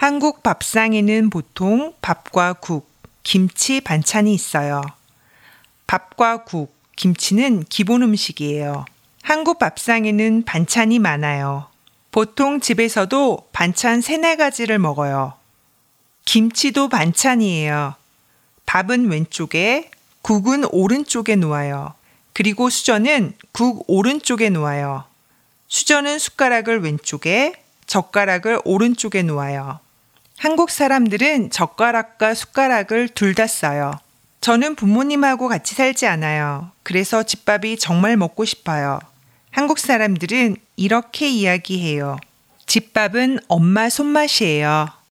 한국 밥상에는 보통 밥과 국, 김치 반찬이 있어요. 밥과 국, 김치는 기본 음식이에요. 한국 밥상에는 반찬이 많아요. 보통 집에서도 반찬 세네 가지를 먹어요. 김치도 반찬이에요. 밥은 왼쪽에, 국은 오른쪽에 놓아요. 그리고 수저는 국 오른쪽에 놓아요. 수저는 숟가락을 왼쪽에, 젓가락을 오른쪽에 놓아요. 한국 사람들은 젓가락과 숟가락을 둘 다 써요. 저는 부모님하고 같이 살지 않아요. 그래서 집밥이 정말 먹고 싶어요. 한국 사람들은 이렇게 이야기해요. 집밥은 엄마 손맛이에요.